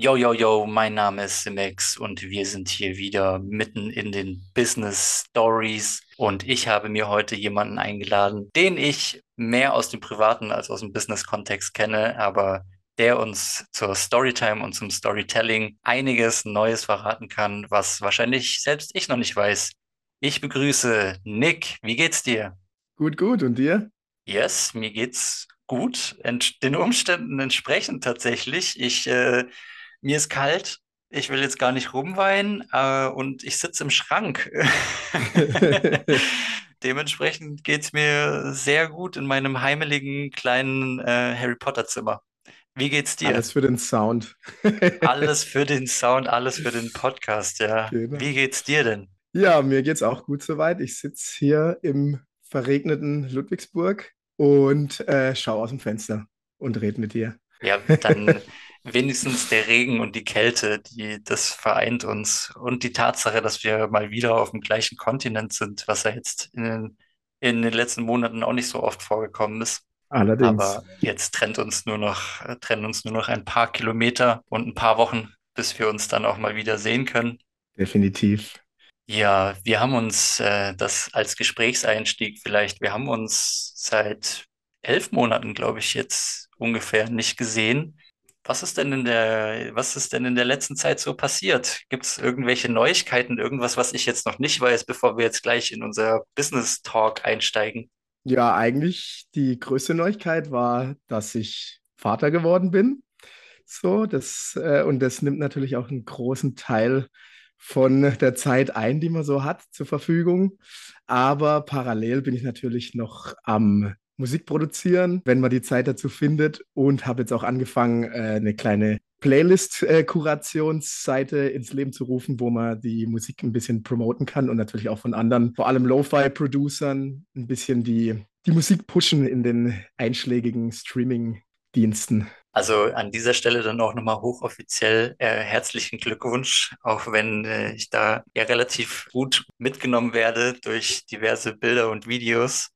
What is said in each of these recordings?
Yo, yo, yo, mein Name ist Simex und wir sind hier wieder mitten in den Business Stories und ich habe mir heute jemanden eingeladen, den ich mehr aus dem privaten als aus dem Business-Kontext kenne, aber der uns zur Storytime und zum Storytelling einiges Neues verraten kann, was wahrscheinlich selbst ich noch nicht weiß. Ich begrüße Nick. Wie geht's dir? Gut, gut. Und dir? Yes, mir geht's gut, den Umständen entsprechend tatsächlich. Ich, äh, mir ist kalt, ich will jetzt gar nicht rumweinen, äh, und ich sitze im Schrank. Dementsprechend geht's mir sehr gut in meinem heimeligen kleinen äh, Harry Potter Zimmer. Wie geht's dir? Alles für den Sound. Alles für den Sound, alles für den Podcast, ja. Genau. Wie geht's dir denn? Ja, mir geht's auch gut soweit. Ich sitze hier im verregneten Ludwigsburg und äh, schaue aus dem Fenster und rede mit dir. Ja, dann wenigstens der Regen und die Kälte, die, das vereint uns. Und die Tatsache, dass wir mal wieder auf dem gleichen Kontinent sind, was ja jetzt in den, in den letzten Monaten auch nicht so oft vorgekommen ist. Allerdings, Aber jetzt trennt uns nur noch, äh, trennen uns nur noch ein paar Kilometer und ein paar Wochen, bis wir uns dann auch mal wieder sehen können. definitiv. Ja, wir haben uns äh, das als Gesprächseinstieg vielleicht, wir haben uns seit elf Monaten, glaube ich, jetzt ungefähr nicht gesehen. Was ist denn in der, was ist denn in der letzten Zeit so passiert? Gibt es irgendwelche Neuigkeiten, irgendwas, was ich jetzt noch nicht weiß, bevor wir jetzt gleich in unser Business Talk einsteigen? Ja, eigentlich die größte Neuigkeit war, dass ich Vater geworden bin. So, das, äh, und das nimmt natürlich auch einen großen Teil von der Zeit ein, die man so hat zur Verfügung. Aber parallel bin ich natürlich noch am Musik produzieren, wenn man die Zeit dazu findet. Und habe jetzt auch angefangen, äh, eine kleine Playlist-Kurationsseite ins Leben zu rufen, wo man die Musik ein bisschen promoten kann und natürlich auch von anderen, vor allem Lo-Fi-Producern, ein bisschen die, die Musik pushen in den einschlägigen Streaming-Diensten. Also an dieser Stelle dann auch nochmal hochoffiziell äh, herzlichen Glückwunsch, auch wenn äh, ich da ja relativ gut mitgenommen werde durch diverse Bilder und Videos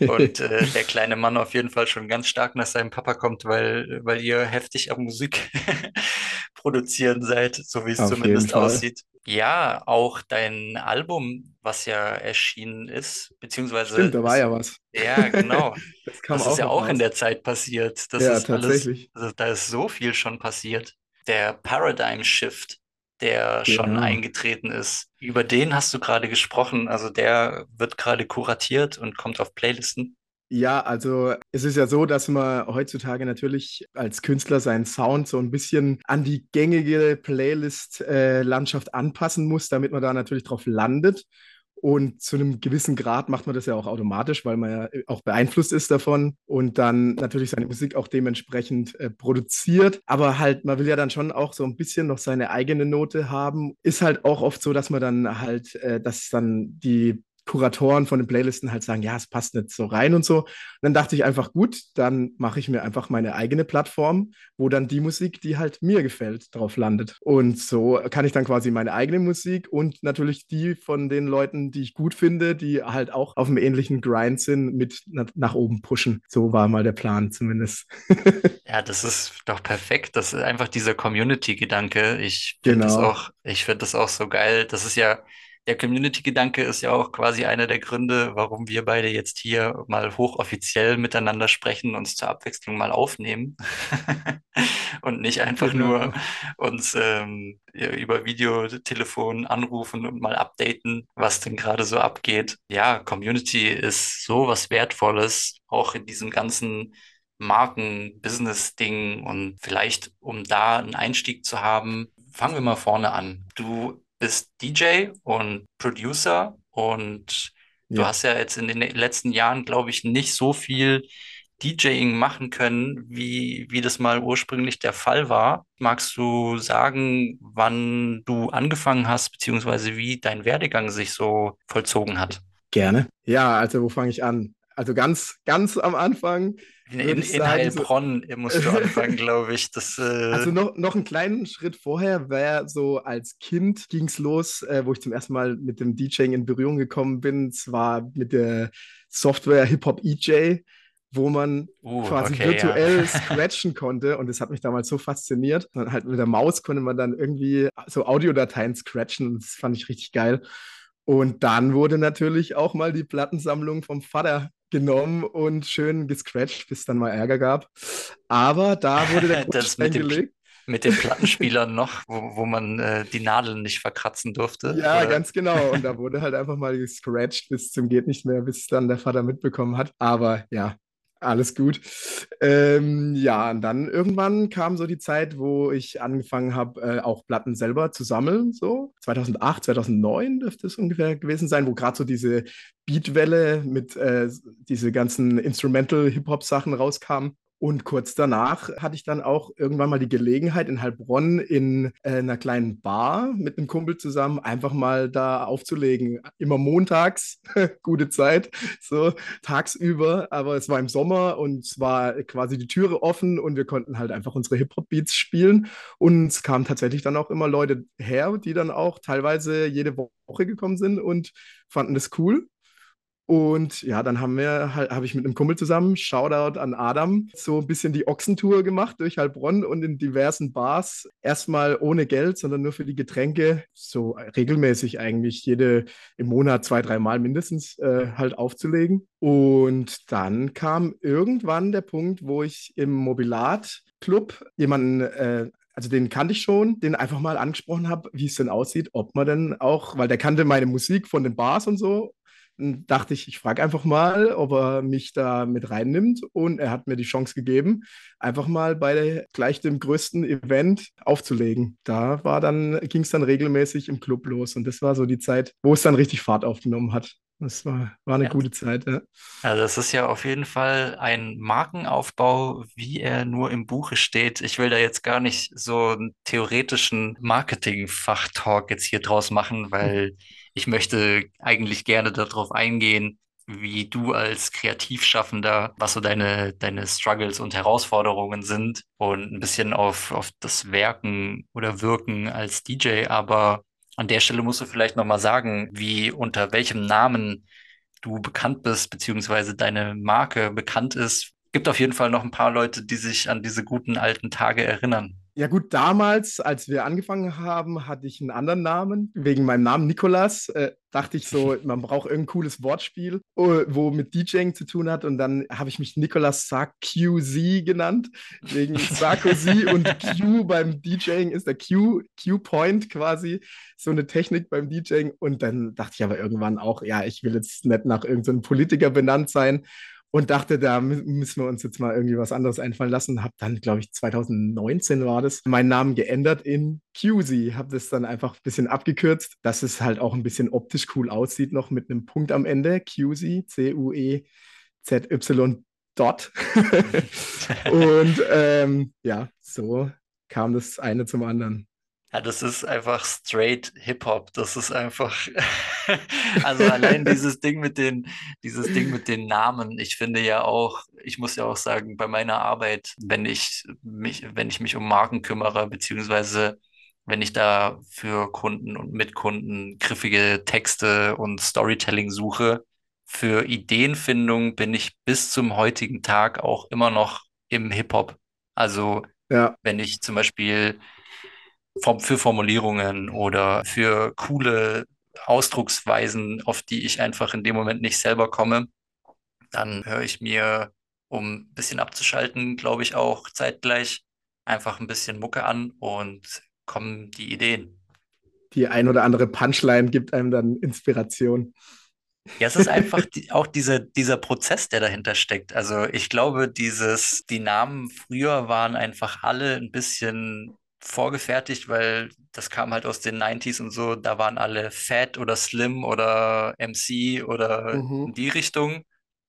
und äh, der kleine Mann auf jeden Fall schon ganz stark nach seinem Papa kommt, weil, weil ihr heftig am Musik produzieren seid, so wie es Auf zumindest aussieht. Ja, auch dein Album, was ja erschienen ist, beziehungsweise Stimmt, da war ist, ja was. ja, genau. Das kam Das ist auch ja noch auch in raus. der Zeit passiert. Das Ja, ist alles, tatsächlich. also da ist so viel schon passiert. Der Paradigm Shift, der schon Genau. eingetreten ist, über den hast du gerade gesprochen. Also der wird gerade kuratiert und kommt auf Playlisten. Ja, also es ist ja so, dass man heutzutage natürlich als Künstler seinen Sound so ein bisschen an die gängige Playlist-Landschaft anpassen muss, damit man da natürlich drauf landet. Und zu einem gewissen Grad macht man das ja auch automatisch, weil man ja auch beeinflusst ist davon und dann natürlich seine Musik auch dementsprechend äh, produziert. Aber halt, man will ja dann schon auch so ein bisschen noch seine eigene Note haben. Ist halt auch oft so, dass man dann halt, äh, dass dann die Kuratoren von den Playlisten halt sagen, ja, es passt nicht so rein und so. Und dann dachte ich einfach, gut, dann mache ich mir einfach meine eigene Plattform, wo dann die Musik, die halt mir gefällt, drauf landet. Und so kann ich dann quasi meine eigene Musik und natürlich die von den Leuten, die ich gut finde, die halt auch auf einem ähnlichen Grind sind, mit na nach oben pushen. So war mal der Plan zumindest. Ja, das ist doch perfekt. Das ist einfach dieser Community-Gedanke. Ich finde das Genau. auch, ich finde das auch so geil. Das ist ja, der Community-Gedanke ist ja auch quasi einer der Gründe, warum wir beide jetzt hier mal hochoffiziell miteinander sprechen, uns zur Abwechslung mal aufnehmen und nicht einfach nur Genau. uns ähm, über Videotelefon anrufen und mal updaten, was denn gerade so abgeht. Ja, Community ist so was Wertvolles, auch in diesem ganzen Marken-Business-Ding und vielleicht, um da einen Einstieg zu haben, fangen wir mal vorne an. Du bist DJ und Producer und du Ja, hast ja jetzt in den letzten Jahren, glaube ich, nicht so viel DJing machen können, wie, wie das mal ursprünglich der Fall war. Magst du sagen, wann du angefangen hast, beziehungsweise wie dein Werdegang sich so vollzogen hat? gerne. Ja, also wo fange ich an? Also ganz, ganz am Anfang In, in, sagen, so Heilbronn musst du anfangen, glaube ich. Das, äh, Also noch, noch einen kleinen Schritt vorher wäre so als Kind ging es los, äh, wo ich zum ersten Mal mit dem DJing in Berührung gekommen bin. Zwar mit der Software Hip Hop EJ, wo man Uh, quasi okay, ja. virtuell scratchen konnte. Und das hat mich damals so fasziniert. Und halt mit der Maus konnte man dann irgendwie so Audiodateien scratchen. Und das fand ich richtig geil. Und dann wurde natürlich auch mal die Plattensammlung vom Vater genommen und schön gescratcht, bis es dann mal Ärger gab. Aber da wurde der Das mit Grundstein dem, gelegt. mit den Plattenspielern noch, wo, wo man äh, die Nadeln nicht verkratzen durfte, Ja, oder? ganz genau. Und da wurde halt einfach mal gescratcht bis zum geht nicht mehr, bis dann der Vater mitbekommen hat. Aber ja, alles gut. Ähm, ja, und dann irgendwann kam so die Zeit, wo ich angefangen habe, äh, auch Platten selber zu sammeln. So 2008, 2009 dürfte es ungefähr gewesen sein, wo gerade so diese Beatwelle mit äh, diese ganzen Instrumental-Hip-Hop-Sachen rauskamen. Und kurz danach hatte ich dann auch irgendwann mal die Gelegenheit, in Heilbronn in äh, einer kleinen Bar mit einem Kumpel zusammen einfach mal da aufzulegen. Immer montags, gute Zeit, so tagsüber, aber es war im Sommer und es war quasi die Türe offen und wir konnten halt einfach unsere Hip-Hop-Beats spielen. Und es kamen tatsächlich dann auch immer Leute her, die dann auch teilweise jede Woche gekommen sind und fanden das cool. Und ja, dann haben wir halt, habe ich mit einem Kumpel zusammen, Shoutout an Adam, so ein bisschen die Ochsentour gemacht durch Heilbronn und in diversen Bars. Erstmal ohne Geld, sondern nur für die Getränke, so regelmäßig eigentlich, jede im Monat zwei, dreimal mindestens äh, halt aufzulegen. Und dann kam irgendwann der Punkt, wo ich im Mobilat-Club jemanden äh, also den kannte ich schon, den einfach mal angesprochen habe, wie es denn aussieht, ob man denn auch, weil der kannte meine Musik von den Bars und so dachte ich, ich frage einfach mal, ob er mich da mit reinnimmt. Und er hat mir die Chance gegeben, einfach mal bei gleich dem größten Event aufzulegen. Da war dann, ging es dann regelmäßig im Club los. Und das war so die Zeit, wo es dann richtig Fahrt aufgenommen hat. Das war, war eine Ja, gute Zeit, ja. also das ist ja auf jeden Fall ein Markenaufbau, wie er nur im Buche steht. Ich will da jetzt gar nicht so einen theoretischen Marketing-Fachtalk jetzt hier draus machen, weil ich möchte eigentlich gerne darauf eingehen, wie du als Kreativschaffender, was so deine, deine Struggles und Herausforderungen sind und ein bisschen auf, auf das Werken oder Wirken als DJ. Aber an der Stelle musst du vielleicht nochmal sagen, wie unter welchem Namen du bekannt bist, beziehungsweise deine Marke bekannt ist. Gibt auf jeden Fall noch ein paar Leute, die sich an diese guten alten Tage erinnern. Ja gut, damals, als wir angefangen haben, hatte ich einen anderen Namen. Wegen meinem Namen Nikolas äh, dachte ich so, man braucht irgendein cooles Wortspiel, äh, wo mit DJing zu tun hat. Und dann habe ich mich Nicolas Sarkozy genannt, wegen Sarkozy und Q beim DJing ist der Q, Q-Point quasi so eine Technik beim DJing. Und dann dachte ich aber irgendwann auch, ja, ich will jetzt nicht nach irgendeinem Politiker benannt sein und dachte, da mü- müssen wir uns jetzt mal irgendwie was anderes einfallen lassen. Habe dann, glaube ich, 2019 war das, meinen Namen geändert in QZ. Habe das dann einfach ein bisschen abgekürzt, dass es halt auch ein bisschen optisch cool aussieht, noch mit einem Punkt am Ende. QZ, C-U-E-Z-Y Dot. Und ähm, ja, so kam das eine zum anderen. Ja, das ist einfach straight Hip-Hop. Das ist einfach, also allein dieses Ding mit den, dieses Ding mit den Namen. Ich finde ja auch, ich muss ja auch sagen, bei meiner Arbeit, wenn ich mich, wenn ich mich um Marken kümmere, beziehungsweise wenn ich da für Kunden und Mitkunden griffige Texte und Storytelling suche, für Ideenfindung bin ich bis zum heutigen Tag auch immer noch im Hip-Hop. Also Ja, wenn ich zum Beispiel für Formulierungen oder für coole Ausdrucksweisen, auf die ich einfach in dem Moment nicht selber komme, dann höre ich mir, um ein bisschen abzuschalten, glaube ich auch zeitgleich einfach ein bisschen Mucke an und kommen die Ideen. die ein oder andere Punchline gibt einem dann Inspiration. Ja, es ist einfach die, auch dieser, dieser Prozess, der dahinter steckt. Also ich glaube, dieses, die Namen früher waren einfach alle ein bisschen vorgefertigt, weil das kam halt aus den 90s und so, da waren alle Fat oder Slim oder MC oder in Mhm. die Richtung.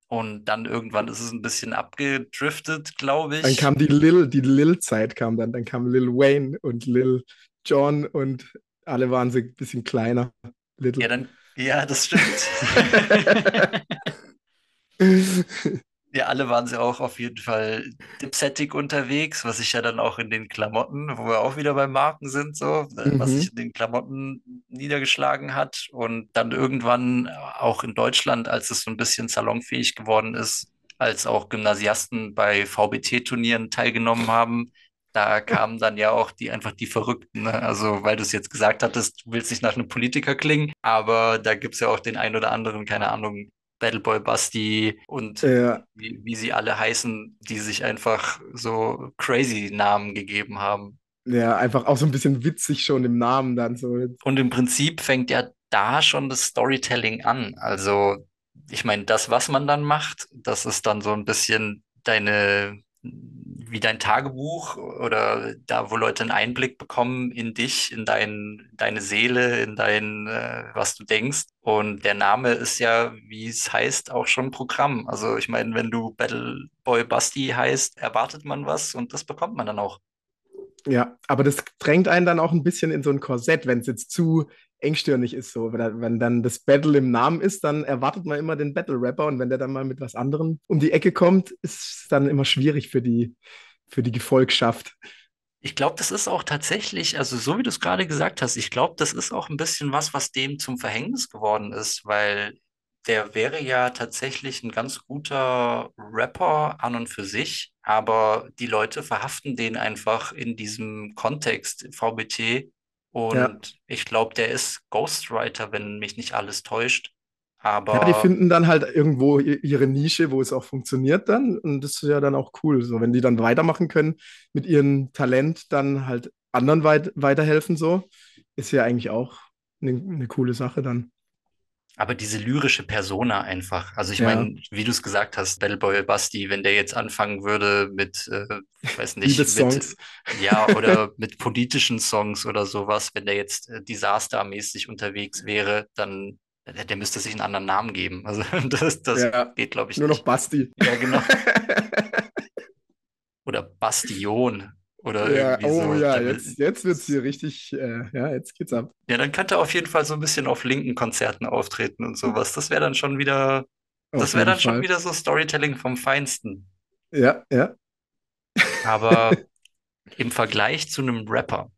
Und dann irgendwann ist es ein bisschen abgedriftet, glaube Dann ich. kam die Lil, die Lil-Zeit kam dann. Dann kam Lil Wayne und Lil Jon und alle waren so ein bisschen kleiner. Ja, Little. dann, ja, das stimmt. Ja, alle waren sie auch auf jeden Fall dipsettig unterwegs, was sich ja dann auch in den Klamotten, wo wir auch wieder bei Marken sind, so, äh, was sich Mhm. in den Klamotten niedergeschlagen hat. Und dann irgendwann auch in Deutschland, als es so ein bisschen salonfähig geworden ist, als auch Gymnasiasten bei VBT-Turnieren teilgenommen haben, da kamen dann ja auch die einfach die Verrückten. Ne? Also, weil du es jetzt gesagt hattest, du willst nicht nach einem Politiker klingen, aber da gibt es ja auch den einen oder anderen, keine Ahnung, Battleboy Basti und Ja, wie, wie sie alle heißen, die sich einfach so crazy Namen gegeben haben. ja, einfach auch so ein bisschen witzig schon im Namen dann so. Und im Prinzip fängt ja da schon das Storytelling an. Also, ich meine, das, was man dann macht, das ist dann so ein bisschen deine, wie dein Tagebuch oder da, wo Leute einen Einblick bekommen in dich, in dein, deine Seele, in dein, äh, was du denkst. Und der Name ist ja, wie es heißt, auch schon Programm. Also, ich meine, wenn du Battle Boy Basti heißt, erwartet man was und das bekommt man dann auch. Ja, aber das drängt einen dann auch ein bisschen in so ein Korsett, wenn es jetzt zu engstirnig ist. So, wenn, dann das Battle im Namen ist, dann erwartet man immer den Battle-Rapper und wenn der dann mal mit was anderem um die Ecke kommt, ist es dann immer schwierig für die, für die Gefolgschaft. Ich glaube, das ist auch tatsächlich, also so wie du es gerade gesagt hast, ich glaube, das ist auch ein bisschen was, was dem zum Verhängnis geworden ist, weil der wäre ja tatsächlich ein ganz guter Rapper an und für sich, aber die Leute verhaften den einfach in diesem Kontext VBT Ja. und ich glaube, der ist Ghostwriter, wenn mich nicht alles täuscht, Ja, die aber finden dann halt irgendwo ihre Nische, wo es auch funktioniert dann. Und das ist ja dann auch cool. So, wenn die dann weitermachen können mit ihrem Talent, dann halt anderen weit weiterhelfen, so, ist ja eigentlich auch eine, eine coole Sache dann. Aber diese lyrische Persona einfach. Also ich Ja, meine, wie du es gesagt hast, Battleboy Basti, wenn der jetzt anfangen würde mit, äh, ich weiß nicht, mit, ja, oder mit politischen Songs oder sowas, wenn der jetzt äh, Disaster-mäßig unterwegs wäre, dann, der, der müsste sich einen anderen Namen geben. Also das, das Ja, geht, glaube ich, nur noch nicht. Basti. Ja, genau. Oder Bastion oder Ja, irgendwie oh so. ja, Da jetzt, jetzt wird es hier richtig, äh, ja, jetzt geht's ab. Ja, dann könnte er auf jeden Fall so ein bisschen auf linken Konzerten auftreten und sowas. Das wäre dann schon wieder, das Auf wäre jeden dann schon Fall. wieder so Storytelling vom Feinsten. Ja, ja. Aber im Vergleich zu einem Rapper,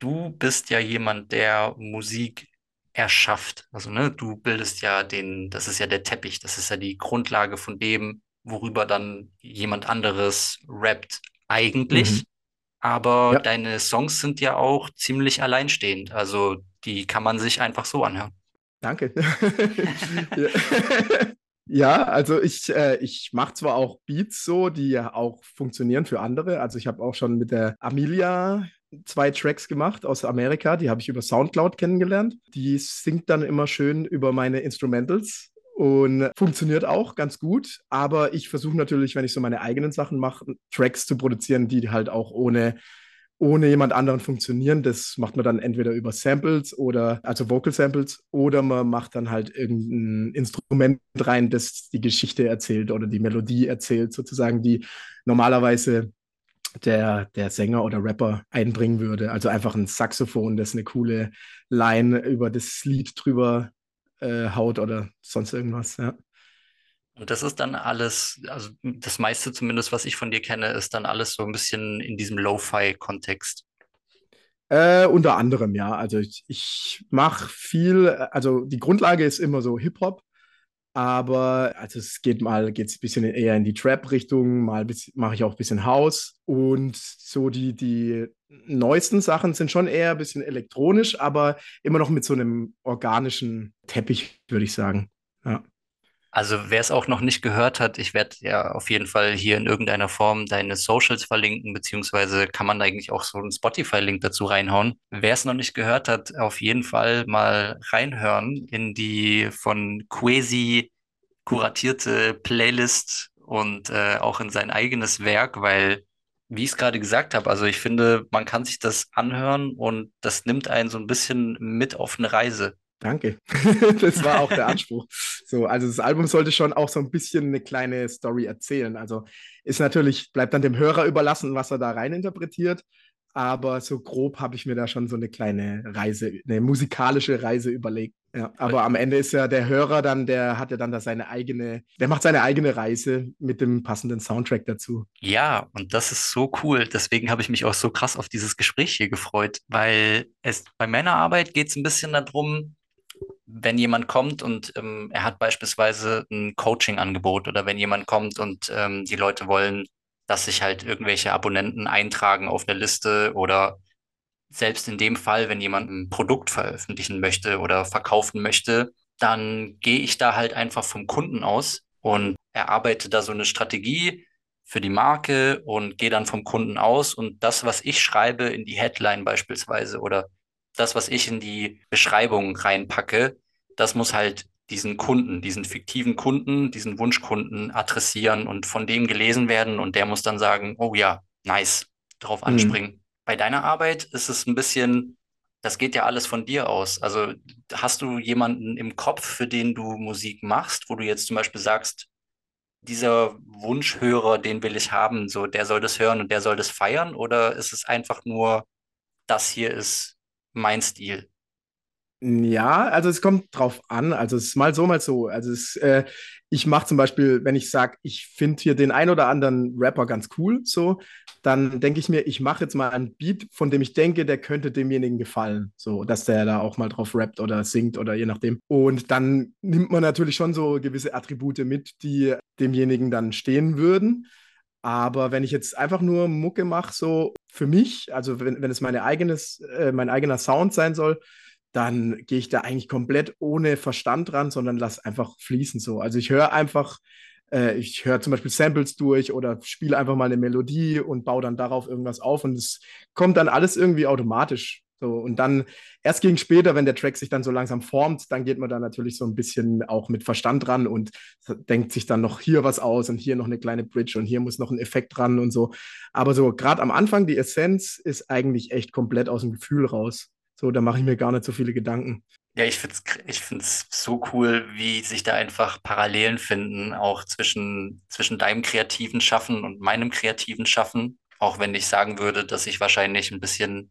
du bist ja jemand, der Musik erschafft. Also, ne, du bildest ja den, das ist ja der Teppich, das ist ja die Grundlage von dem, worüber dann jemand anderes rappt Mhm. Aber Ja, deine Songs sind ja auch ziemlich alleinstehend. Also, die kann man sich einfach so anhören. danke. Ja. Ja, also ich, äh, ich mache zwar auch Beats so, die ja auch funktionieren für andere. Also ich habe auch schon mit der Amelia zwei Tracks gemacht aus Amerika, die habe ich über SoundCloud kennengelernt. Die singt dann immer schön über meine Instrumentals und funktioniert auch ganz gut. Aber ich versuche natürlich, wenn ich so meine eigenen Sachen mache, Tracks zu produzieren, die halt auch ohne ohne jemand anderen funktionieren. Das macht man dann entweder über Samples oder, also Vocal Samples, oder man macht dann halt irgendein Instrument rein, das die Geschichte erzählt oder die Melodie erzählt, sozusagen, die normalerweise der, der Sänger oder Rapper einbringen würde. Also einfach ein Saxophon, das eine coole Line über das Lied drüber äh, haut oder sonst irgendwas, ja. Und das ist dann alles, also das meiste zumindest, was ich von dir kenne, ist dann alles so ein bisschen in diesem Lo-Fi-Kontext. Äh, unter anderem, ja. Also ich, ich mache viel, also die Grundlage ist immer so Hip-Hop, aber also es geht mal, geht es ein bisschen eher in die Trap-Richtung, mal mache ich auch ein bisschen House und so die, die neuesten Sachen sind schon eher ein bisschen elektronisch, aber immer noch mit so einem organischen Teppich, würde ich sagen. Ja, Also wer es auch noch nicht gehört hat, ich werde ja auf jeden Fall hier in irgendeiner Form deine Socials verlinken, beziehungsweise kann man eigentlich auch so einen Spotify-Link dazu reinhauen. Wer es noch nicht gehört hat, auf jeden Fall mal reinhören in die von Quasi kuratierte Playlist und äh, auch in sein eigenes Werk, weil, wie ich es gerade gesagt habe, also ich finde, man kann sich das anhören und das nimmt einen so ein bisschen mit auf eine Reise. Danke. Das war auch der Anspruch. So, also das Album sollte schon auch so ein bisschen eine kleine Story erzählen. Also ist natürlich, bleibt dann dem Hörer überlassen, was er da rein interpretiert. Aber so grob habe ich mir da schon so eine kleine Reise, eine musikalische Reise überlegt. Ja, aber am Ende ist ja der Hörer dann, der hat ja dann da seine eigene, der macht seine eigene Reise mit dem passenden Soundtrack dazu. Ja, und das ist so cool. Deswegen habe ich mich auch so krass auf dieses Gespräch hier gefreut, weil es bei meiner Arbeit geht es ein bisschen darum, wenn jemand kommt und ähm, er hat beispielsweise ein Coaching-Angebot oder wenn jemand kommt und ähm, die Leute wollen, dass sich halt irgendwelche Abonnenten eintragen auf eine Liste oder selbst in dem Fall, wenn jemand ein Produkt veröffentlichen möchte oder verkaufen möchte, dann gehe ich da halt einfach vom Kunden aus und erarbeite da so eine Strategie für die Marke und gehe dann vom Kunden aus und das, was ich schreibe in die Headline beispielsweise oder das, was ich in die Beschreibung reinpacke, das muss halt diesen Kunden, diesen fiktiven Kunden, diesen Wunschkunden adressieren und von dem gelesen werden und der muss dann sagen, oh ja, nice, drauf mhm. anspringen. Mhm. Bei deiner Arbeit ist es ein bisschen, das geht ja alles von dir aus. Also hast du jemanden im Kopf, für den du Musik machst, wo du jetzt zum Beispiel sagst, dieser Wunschhörer, den will ich haben, so der soll das hören und der soll das feiern? Oder ist es einfach nur, das hier ist mein Stil? Ja, also es kommt drauf an. Also es ist mal so, mal so. Also es, äh, ich mache zum Beispiel, wenn ich sage, ich finde hier den ein oder anderen Rapper ganz cool, so, dann denke ich mir, ich mache jetzt mal einen Beat, von dem ich denke, der könnte demjenigen gefallen, so, dass der da auch mal drauf rappt oder singt oder je nachdem. Und dann nimmt man natürlich schon so gewisse Attribute mit, die demjenigen dann stehen würden. Aber wenn ich jetzt einfach nur Mucke mache, so für mich, also wenn, wenn es meine eigenes, äh, mein eigener Sound sein soll, dann gehe ich da eigentlich komplett ohne Verstand dran, sondern lass einfach fließen so. Also ich höre einfach, äh, ich höre zum Beispiel Samples durch oder spiele einfach mal eine Melodie und baue dann darauf irgendwas auf und es kommt dann alles irgendwie automatisch. So, und dann erst gegen später, wenn der Track sich dann so langsam formt, dann geht man da natürlich so ein bisschen auch mit Verstand dran und denkt sich dann noch hier was aus und hier noch eine kleine Bridge und hier muss noch ein Effekt dran und so. Aber so gerade am Anfang, die Essenz ist eigentlich echt komplett aus dem Gefühl raus. So, da mache ich mir gar nicht so viele Gedanken. Ja, ich finde es ich find's so cool, wie sich da einfach Parallelen finden, auch zwischen, zwischen deinem kreativen Schaffen und meinem kreativen Schaffen. Auch wenn ich sagen würde, dass ich wahrscheinlich ein bisschen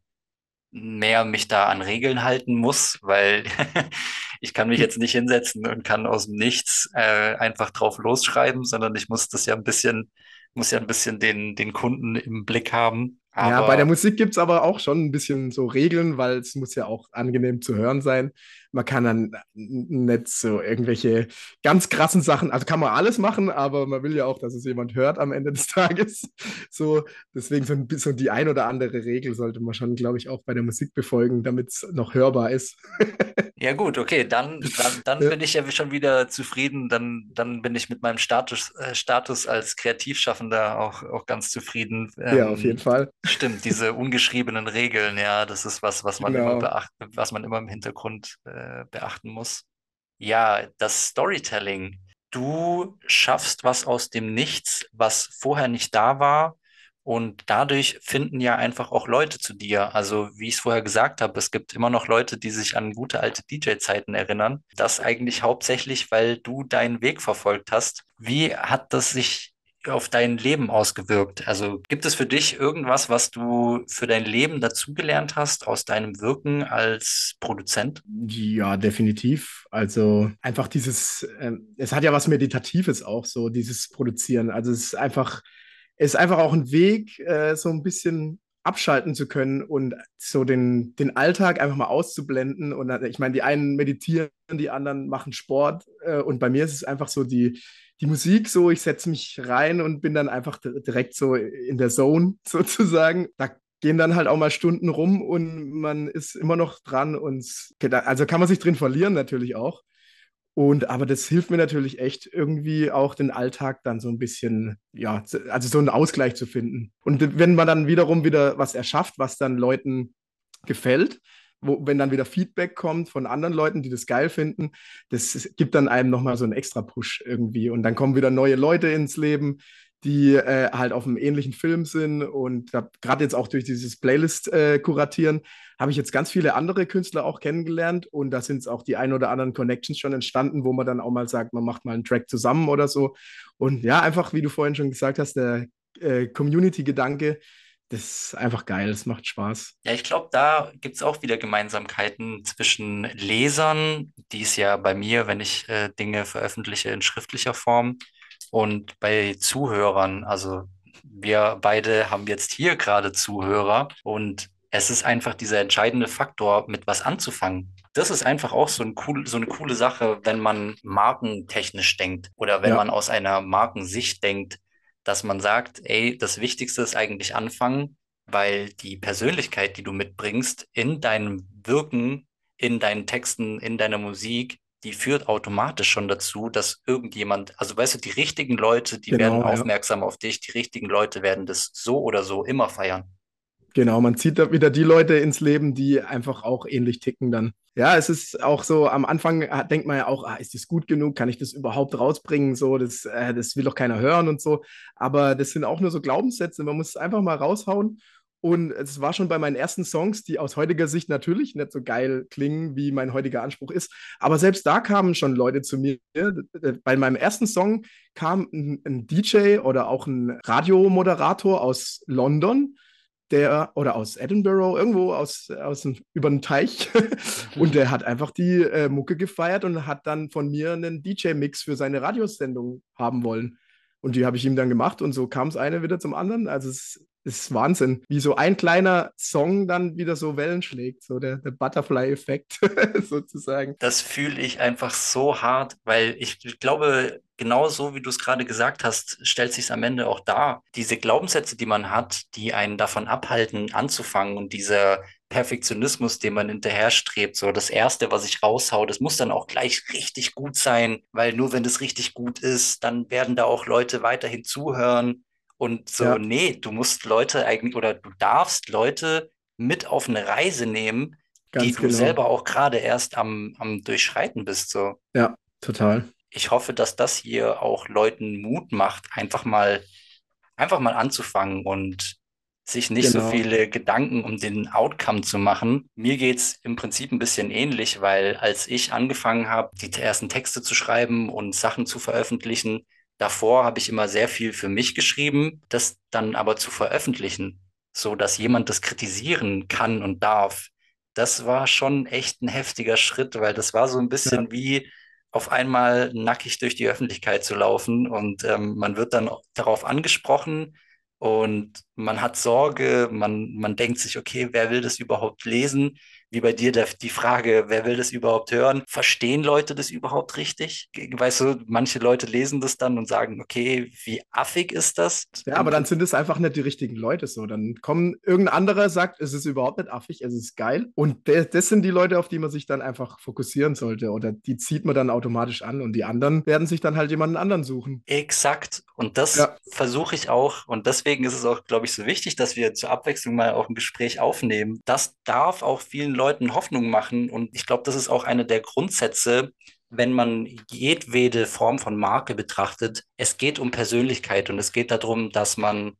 mehr mich da an Regeln halten muss, weil ich kann mich jetzt nicht hinsetzen und kann aus dem Nichts äh, einfach drauf losschreiben, sondern ich muss das ja ein bisschen, muss ja ein bisschen den, den Kunden im Blick haben. Aber ja, bei der Musik gibt es aber auch schon ein bisschen so Regeln, weil es muss ja auch angenehm zu hören sein. Man kann dann nicht so irgendwelche ganz krassen Sachen, also kann man alles machen, aber man will ja auch, dass es jemand hört am Ende des Tages. So, deswegen so, ein, so die ein oder andere Regel sollte man schon, glaube ich, auch bei der Musik befolgen, damit es noch hörbar ist. Ja gut, okay, dann, dann, dann ja. bin ich ja schon wieder zufrieden. Dann, dann bin ich mit meinem Status, äh, Status als Kreativschaffender auch, auch ganz zufrieden. Ähm, ja, auf jeden Fall. Stimmt, diese ungeschriebenen Regeln, ja, das ist was, was man genau. immer beachten, was man immer im Hintergrund äh, beachten muss. Ja, das Storytelling. Du schaffst was aus dem Nichts, was vorher nicht da war und dadurch finden ja einfach auch Leute zu dir. Also, wie ich es vorher gesagt habe, es gibt immer noch Leute, die sich an gute alte DJ-Zeiten erinnern. Das eigentlich hauptsächlich, weil du deinen Weg verfolgt hast. Wie hat das sich auf dein Leben ausgewirkt? Also gibt es für dich irgendwas, was du für dein Leben dazugelernt hast aus deinem Wirken als Produzent? Ja, definitiv. Also einfach dieses, äh, es hat ja was Meditatives auch so, dieses Produzieren. Also es ist einfach ist einfach auch ein Weg, äh, so ein bisschen abschalten zu können und so den, den Alltag einfach mal auszublenden. Und ich meine, die einen meditieren, die anderen machen Sport. Äh, und bei mir ist es einfach so die, die Musik so, ich setze mich rein und bin dann einfach direkt so in der Zone sozusagen. Da gehen dann halt auch mal Stunden rum und man ist immer noch dran und also kann man sich drin verlieren natürlich auch. Und aber das hilft mir natürlich echt irgendwie auch den Alltag dann so ein bisschen, ja, also so einen Ausgleich zu finden. Und wenn man dann wiederum wieder was erschafft, was dann Leuten gefällt, wo, wenn dann wieder Feedback kommt von anderen Leuten, die das geil finden, das gibt dann einem nochmal so einen extra Push irgendwie. Und dann kommen wieder neue Leute ins Leben, die äh, halt auf einem ähnlichen Film sind. Und gerade jetzt auch durch dieses Playlist äh, habe ich jetzt ganz viele andere Künstler auch kennengelernt. Und da sind auch die ein oder anderen Connections schon entstanden, wo man dann auch mal sagt, man macht mal einen Track zusammen oder so. Und ja, einfach, wie du vorhin schon gesagt hast, der äh, Community-Gedanke, das ist einfach geil, es macht Spaß. Ja, ich glaube, da gibt es auch wieder Gemeinsamkeiten zwischen Lesern, die es ja bei mir, wenn ich äh, Dinge veröffentliche in schriftlicher Form, und bei Zuhörern, also wir beide haben jetzt hier gerade Zuhörer. Und Es ist einfach dieser entscheidende Faktor, mit was anzufangen. Das ist einfach auch so, ein cool, so eine coole Sache, wenn man markentechnisch denkt oder wenn Ja, man aus einer Markensicht denkt, dass man sagt, ey, das Wichtigste ist eigentlich anfangen, weil die Persönlichkeit, die du mitbringst, in deinem Wirken, in deinen Texten, in deiner Musik, die führt automatisch schon dazu, dass irgendjemand, also weißt du, die richtigen Leute, die werden genau, ja. aufmerksam auf dich, die richtigen Leute werden das so oder so immer feiern. Genau, man zieht da wieder die Leute ins Leben, die einfach auch ähnlich ticken dann. Ja, es ist auch so, am Anfang äh, denkt man ja auch, ah, ist das gut genug? Kann ich das überhaupt rausbringen? So, das, äh, das will doch keiner hören und so. Aber das sind auch nur so Glaubenssätze. Man muss es einfach mal raushauen. Und es war schon bei meinen ersten Songs, die aus heutiger Sicht natürlich nicht so geil klingen, wie mein heutiger Anspruch ist. Aber selbst da kamen schon Leute zu mir. Bei meinem ersten Song kam ein, ein DJ oder auch ein Radiomoderator aus London der oder aus Edinburgh, irgendwo aus, aus dem, über den Teich. und der hat einfach die äh, Mucke gefeiert und hat dann von mir einen DJ-Mix für seine Radiosendung haben wollen. Und die habe ich ihm dann gemacht und so kam es eine wieder zum anderen. Also es ist Wahnsinn, wie so ein kleiner Song dann wieder so Wellen schlägt, so der, der Butterfly-Effekt sozusagen. Das fühle ich einfach so hart, weil ich glaube, genau so wie du es gerade gesagt hast, stellt sich es am Ende auch dar. Diese Glaubenssätze, die man hat, die einen davon abhalten, anzufangen und dieser Perfektionismus, den man hinterher strebt, so das Erste, was ich raushau, das muss dann auch gleich richtig gut sein, weil nur wenn das richtig gut ist, dann werden da auch Leute weiterhin zuhören. Und so, Ja, nee, du musst Leute eigentlich oder du darfst Leute mit auf eine Reise nehmen, die ganz du genau. selber auch gerade erst am, am Durchschreiten bist. So. Ja, total. Ich hoffe, dass das hier auch Leuten Mut macht, einfach mal, einfach mal anzufangen und sich nicht so Genau. viele Gedanken um den Outcome zu machen. Mir geht's im Prinzip ein bisschen ähnlich, weil als ich angefangen habe, die ersten Texte zu schreiben und Sachen zu veröffentlichen, davor habe ich immer sehr viel für mich geschrieben, das dann aber zu veröffentlichen, so dass jemand das kritisieren kann und darf. Das war schon echt ein heftiger Schritt, weil das war so ein Ja, bisschen wie auf einmal nackig durch die Öffentlichkeit zu laufen und ähm, man wird dann darauf angesprochen und man hat Sorge, man, man denkt sich, okay, wer will das überhaupt lesen? Wie bei dir der, die Frage, wer will das überhaupt hören? Verstehen Leute das überhaupt richtig? Weißt du, manche Leute lesen das dann und sagen, okay, wie affig ist das? Ja, aber dann sind es einfach nicht die richtigen Leute so. Dann kommen irgendein anderer, sagt, es ist überhaupt nicht affig, es ist geil. Und das sind die Leute, auf die man sich dann einfach fokussieren sollte. Oder die zieht man dann automatisch an. Und die anderen werden sich dann halt jemanden anderen suchen. Exakt. Und das Ja, versuche ich auch. Und deswegen ist es auch, glaube ich, so wichtig, dass wir zur Abwechslung mal auch ein Gespräch aufnehmen. Das darf auch vielen Leuten Hoffnung machen. Und ich glaube, das ist auch einer der Grundsätze, wenn man jedwede Form von Marke betrachtet. Es geht um Persönlichkeit und es geht darum, dass man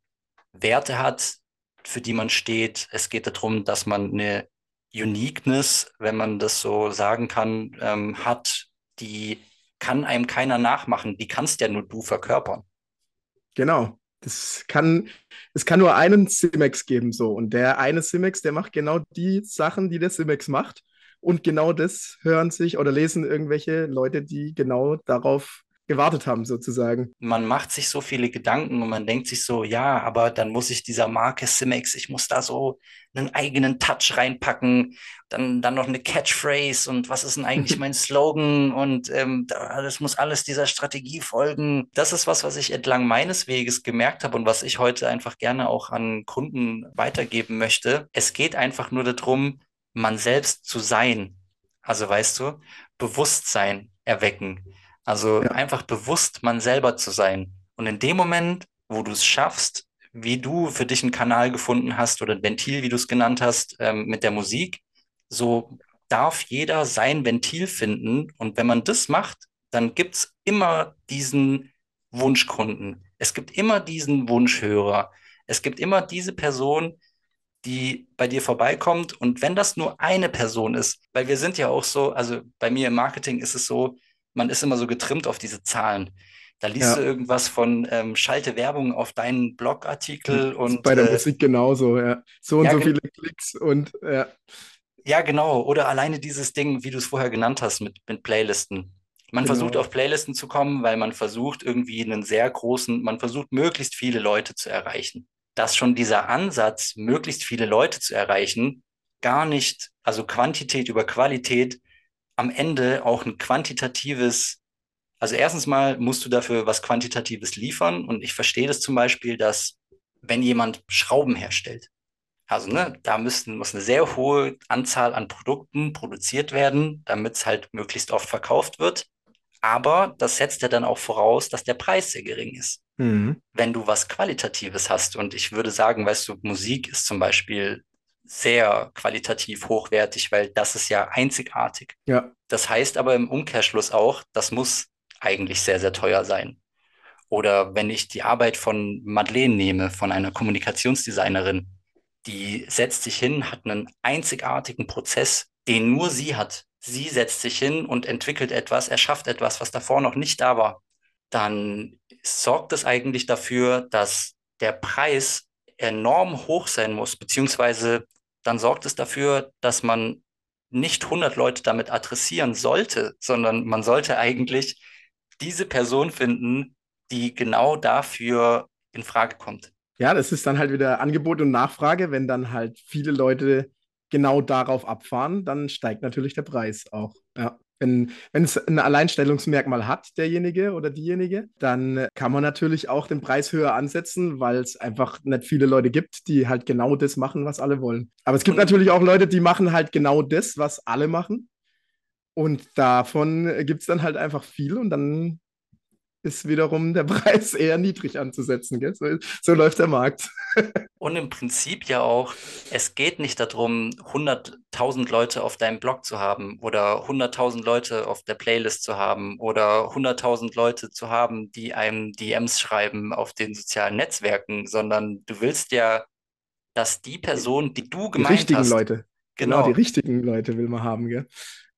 Werte hat, für die man steht. Es geht darum, dass man eine Uniqueness, wenn man das so sagen kann, ähm, hat, die kann einem keiner nachmachen. Die kannst ja nur du verkörpern. Genau. Das kann, es kann nur einen Simex geben, so. Und der eine Simex, der macht genau die Sachen, die der Simex macht. Und genau das hören sich oder lesen irgendwelche Leute, die genau darauf gewartet haben, sozusagen. man macht sich so viele Gedanken und man denkt sich so, ja, aber dann muss ich dieser Marke Simex, ich muss da so einen eigenen Touch reinpacken, dann, dann noch eine Catchphrase und was ist denn eigentlich mein Slogan und ähm, da- das muss alles dieser Strategie folgen. Das ist was, was ich entlang meines Weges gemerkt habe und was ich heute einfach gerne auch an Kunden weitergeben möchte. Es geht einfach nur darum, man selbst zu sein. Also weißt du, Bewusstsein erwecken. Also Ja, einfach bewusst man selber zu sein. Und in dem Moment, wo du es schaffst, wie du für dich einen Kanal gefunden hast oder ein Ventil, wie du es genannt hast, ähm, mit der Musik, so darf jeder sein Ventil finden. Und wenn man das macht, dann gibt's immer diesen Wunschkunden. Es gibt immer diesen Wunschhörer. Es gibt immer diese Person, die bei dir vorbeikommt. Und wenn das nur eine Person ist, weil wir sind ja auch so, also bei mir im Marketing ist es so, man ist immer so getrimmt auf diese Zahlen. Da liest du ja. irgendwas von ähm, schalte Werbung auf deinen Blogartikel Ist und bei der äh, Musik genauso, ja. So und ja, so viele Klicks und ja, ja, genau. Oder alleine dieses Ding, wie du es vorher genannt hast, mit, mit Playlisten. Man versucht genau. auf Playlisten zu kommen, weil man versucht irgendwie einen sehr großen, man versucht möglichst viele Leute zu erreichen. dass schon dieser Ansatz, möglichst viele Leute zu erreichen, gar nicht, also Quantität über Qualität, am Ende auch ein quantitatives, also erstens mal musst du dafür was Quantitatives liefern und ich verstehe das zum Beispiel, dass wenn jemand Schrauben herstellt, also ne, da müssen, muss eine sehr hohe Anzahl an Produkten produziert werden, damit es halt möglichst oft verkauft wird. Aber das setzt ja dann auch voraus, dass der Preis sehr gering ist. Mhm. Wenn du was Qualitatives hast, und ich würde sagen, weißt du, Musik ist zum Beispiel sehr qualitativ hochwertig, weil das ist ja einzigartig. Ja. Das heißt aber im Umkehrschluss auch, das muss eigentlich sehr, sehr teuer sein. Oder wenn ich die Arbeit von Madeleine nehme, von einer Kommunikationsdesignerin, die setzt sich hin, hat einen einzigartigen Prozess, den nur sie hat. Sie setzt sich hin und entwickelt etwas, erschafft etwas, was davor noch nicht da war. Dann sorgt es eigentlich dafür, dass der Preis enorm hoch sein muss, beziehungsweise dann sorgt es dafür, dass man nicht 100 Leute damit adressieren sollte, sondern man sollte eigentlich diese Person finden, die genau dafür in Frage kommt. Ja, das ist dann halt wieder Angebot und Nachfrage. Wenn dann halt viele Leute genau darauf abfahren, dann steigt natürlich der Preis auch. Ja. Wenn, wenn es ein Alleinstellungsmerkmal hat, derjenige oder diejenige, dann kann man natürlich auch den Preis höher ansetzen, weil es einfach nicht viele Leute gibt, die halt genau das machen, was alle wollen. Aber es gibt mhm. natürlich auch Leute, die machen halt genau das, was alle machen. Und davon gibt es dann halt einfach viel und dann ist wiederum der Preis eher niedrig anzusetzen. Gell? So, so läuft der Markt. Und im Prinzip ja auch, es geht nicht darum, 100.000 Leute auf deinem Blog zu haben oder 100.000 Leute auf der Playlist zu haben oder 100.000 Leute zu haben, die einem DMs schreiben auf den sozialen Netzwerken, sondern du willst ja, dass die Person, die du gemeint hast. Die richtigen Leute. Genau. genau. Die richtigen Leute will man haben, gell?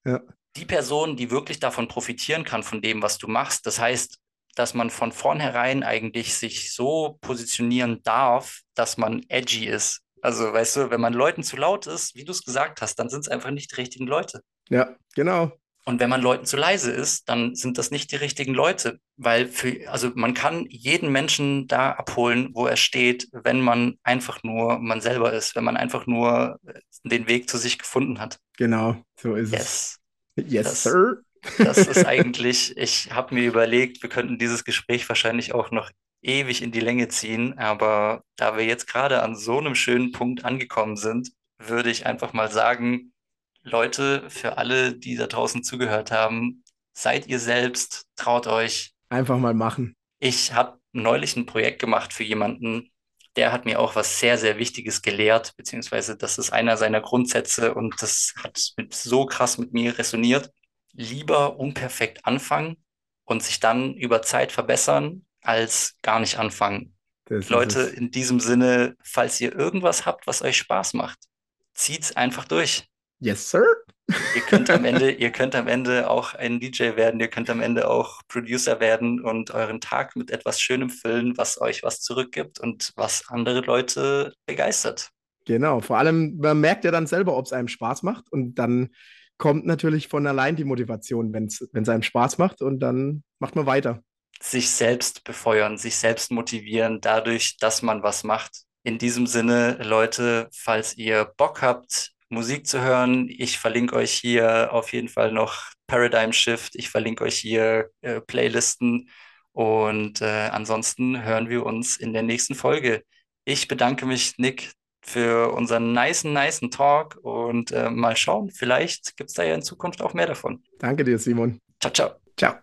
Ja. Die Person, die wirklich davon profitieren kann, von dem, was du machst. Das heißt, dass man von vornherein eigentlich sich so positionieren darf, dass man edgy ist. Also, weißt du, wenn man Leuten zu laut ist, wie du es gesagt hast, dann sind es einfach nicht die richtigen Leute. Ja, genau. Und wenn man Leuten zu leise ist, dann sind das nicht die richtigen Leute, weil für, also man kann jeden Menschen da abholen, wo er steht, wenn man einfach nur man selber ist, wenn man einfach nur den Weg zu sich gefunden hat. Genau, so ist yes. es. Yes, das, sir. Das ist eigentlich, ich habe mir überlegt, wir könnten dieses Gespräch wahrscheinlich auch noch ewig in die Länge ziehen, aber da wir jetzt gerade an so einem schönen Punkt angekommen sind, würde ich einfach mal sagen, Leute, für alle, die da draußen zugehört haben, seid ihr selbst, traut euch. Einfach mal machen. Ich habe neulich ein Projekt gemacht für jemanden, der hat mir auch was sehr, sehr Wichtiges gelehrt, beziehungsweise das ist einer seiner Grundsätze und das hat mit, so krass mit mir resoniert lieber unperfekt anfangen und sich dann über Zeit verbessern, als gar nicht anfangen. Leute, in diesem Sinne, falls ihr irgendwas habt, was euch Spaß macht, zieht's einfach durch. Yes, sir. ihr könnt am Ende, ihr könnt am Ende auch ein DJ werden, ihr könnt am Ende auch Producer werden und euren Tag mit etwas Schönem füllen, was euch was zurückgibt und was andere Leute begeistert. Genau, vor allem, man merkt ja dann selber, ob es einem Spaß macht und dann kommt natürlich von allein die Motivation, wenn es einem Spaß macht und dann macht man weiter. Sich selbst befeuern, sich selbst motivieren, dadurch, dass man was macht. In diesem Sinne, Leute, falls ihr Bock habt, Musik zu hören, ich verlinke euch hier auf jeden Fall noch Paradigm Shift, ich verlinke euch hier äh, Playlisten und äh, ansonsten hören wir uns in der nächsten Folge. Ich bedanke mich, Nick, für unseren nice, nice Talk und äh, mal schauen, vielleicht gibt es da ja in Zukunft auch mehr davon. Danke dir, Simon. Ciao, ciao. Ciao.